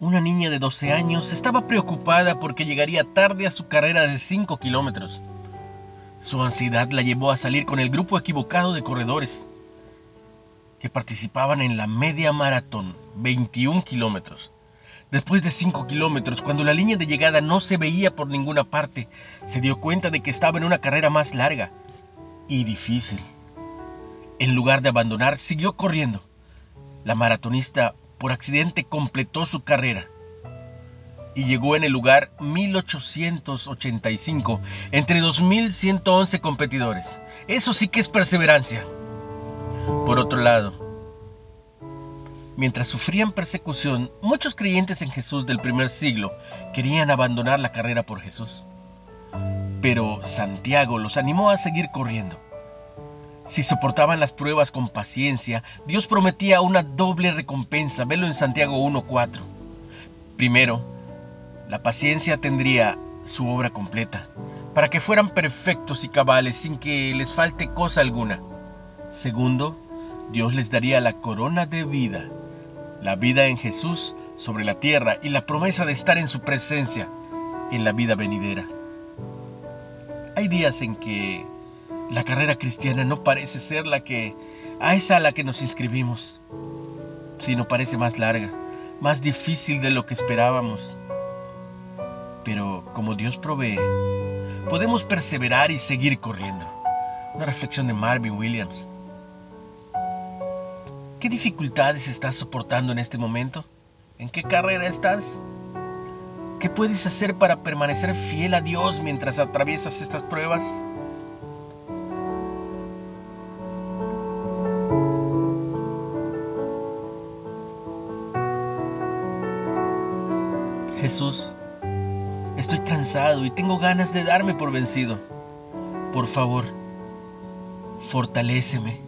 niña de 12 años estaba preocupada porque llegaría tarde a su carrera de 5 kilómetros. Su ansiedad la llevó a salir con el grupo equivocado de corredores que participaban en la media maratón, 21 kilómetros. Después de 5 kilómetros, cuando la línea de llegada no se veía por ninguna parte, se dio cuenta de que estaba en una carrera más larga y difícil. En lugar de abandonar, siguió corriendo. La maratonista por accidente completó su carrera y llegó en el lugar 1885 entre 2111 competidores. Eso sí que es perseverancia. Por otro lado, mientras sufrían persecución, muchos creyentes en Jesús del primer siglo querían abandonar la carrera por Jesús. Pero Santiago los animó a seguir corriendo. Si soportaban las pruebas con paciencia, Dios prometía una doble recompensa. Velo en Santiago 1.4. Primero, la paciencia tendría su obra completa, para que fueran perfectos y cabales sin que les falte cosa alguna. Segundo, Dios les daría la corona de vida, la vida en Jesús sobre la tierra y la promesa de estar en su presencia en la vida venidera. Hay días en que la carrera cristiana no parece ser la que a esa a la que nos inscribimos, sino parece más larga, más difícil de lo que esperábamos. Pero como Dios provee, podemos perseverar y seguir corriendo. Una reflexión de Marvin Williams. ¿Qué dificultades estás soportando en este momento? ¿En qué carrera estás? ¿Qué puedes hacer para permanecer fiel a Dios mientras atraviesas estas pruebas? Jesús, estoy cansado y tengo ganas de darme por vencido. Por favor, fortaléceme